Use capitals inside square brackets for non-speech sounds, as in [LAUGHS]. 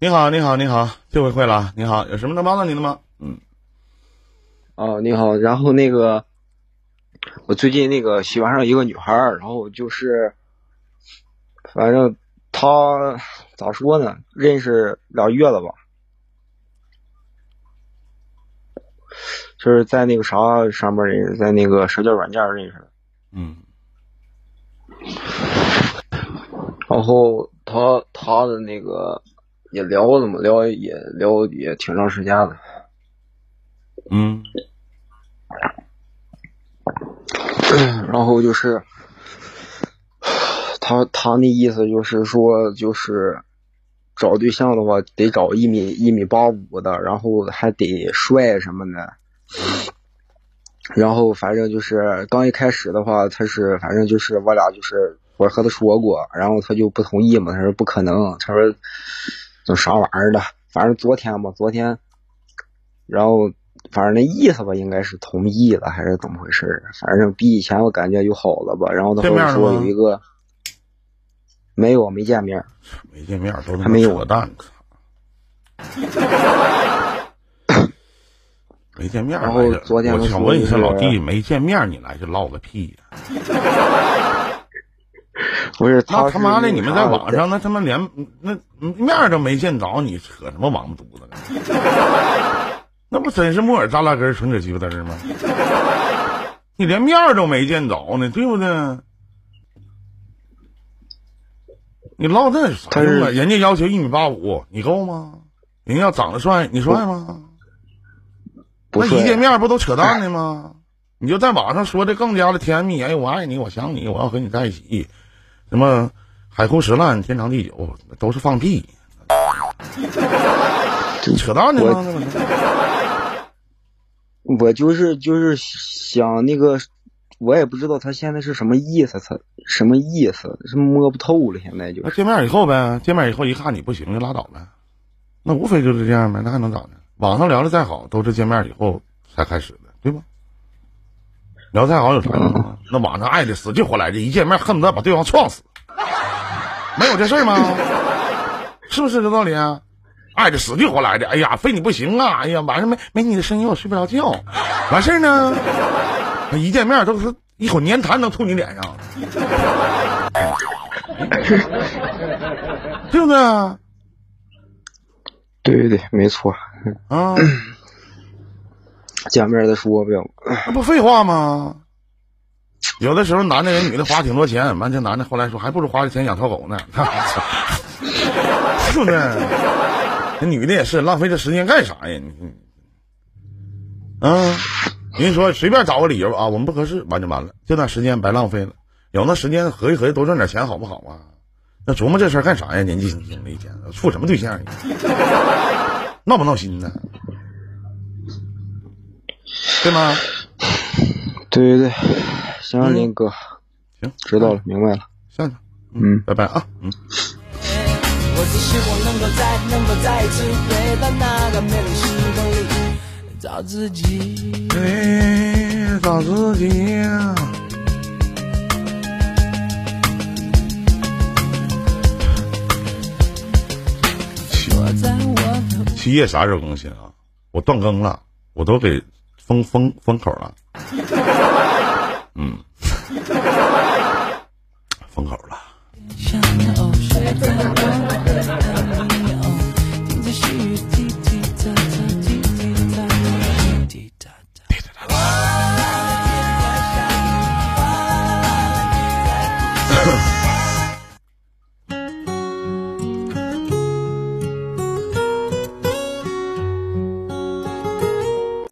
你好，你好，你好，这回会了。你好，有什么能帮到您的吗？嗯，哦，你好。然后那个，我最近那个喜欢上一个女孩儿，然后就是，反正她咋说呢，认识俩月了吧，就是在那个啥上面认识，在那个社交软件认识的。嗯，然后她她的那个也聊了嘛，聊也聊也挺长时间了。嗯，[CLEARS THROAT] 然后就是他他那意思就是说，就是找对象的话得找一米一米八五的，然后还得帅什么的。然后反正就是刚一开始的话，他是反正就是我俩就是我和他说过，然后他就不同意嘛，他说不可能，他说这啥玩意儿的，反正昨天吧，昨天，然后反正那意思吧，应该是同意了还是怎么回事儿？反正比以前我感觉又好了吧。然后他后说有一个没有没见面，没见面都还没有扯淡。[LAUGHS] 没见面然后昨天我想问一下老弟，没见面你来这唠个屁呀、[LAUGHS] 不是那他妈的，你们在网上那他妈连那面儿都没见着，你扯什么王八犊子呢？[LAUGHS] 那不真是木耳扎拉根儿纯扯鸡巴嘚儿吗？[LAUGHS] 你连面儿都没见着呢，对不对？你唠这有啥用啊？人家要求一米八五，你够吗？人家要长得帅，你帅吗？那一见面不都扯淡的 [LAUGHS] 吗？你就在网上说的更加的甜蜜，哎，我爱你，我想你，我要和你在一起，什么海枯石烂，天长地久，都是放屁，[LAUGHS] 扯淡呢我就是就是想那个，我也不知道他现在是什么意思，他什么意思，是摸不透了。现在就是见面以后呗，见面以后一看你不行就拉倒呗，那无非就是这样呗，那还能咋的？网上聊的再好，都是见面以后才开始的？聊再好有啥用啊？那网上爱的死去活来的，一见面恨不得把对方撞死，没有这事儿吗？[LAUGHS] 是不是这道理啊？爱的死去活来的，哎呀，非你不行啊！哎呀，晚上没没你的声音我睡不着觉。完事儿呢，一见面都是一口粘痰能吐你脸上，[LAUGHS] 对不对啊？对对对，没错。啊，[LAUGHS] 见面再说呗。那不废话吗？有的时候男的人女的花挺多钱，完这男的后来说还不如花这钱养条狗呢，[LAUGHS] 对不对？那女的也是浪费这时间干啥呀？你你啊，人说随便找个理由啊，我们不合适，完就完了，这段时间白浪费了。有那时间合计合计多赚点钱好不好啊？那琢磨这事儿干啥呀？年纪轻轻的一天，处什么对象？[LAUGHS] 闹不闹心呢？对吗？对对对，行，嗯林哥，行，知道了，明白了。下去，嗯，拜拜啊，嗯。我只希望能够再能够再一次回到那个美丽时光里，找自己。对，找自己呀。我在我的七夜啥时候更新啊？我断更了，我都给封封封口了。嗯，封口了。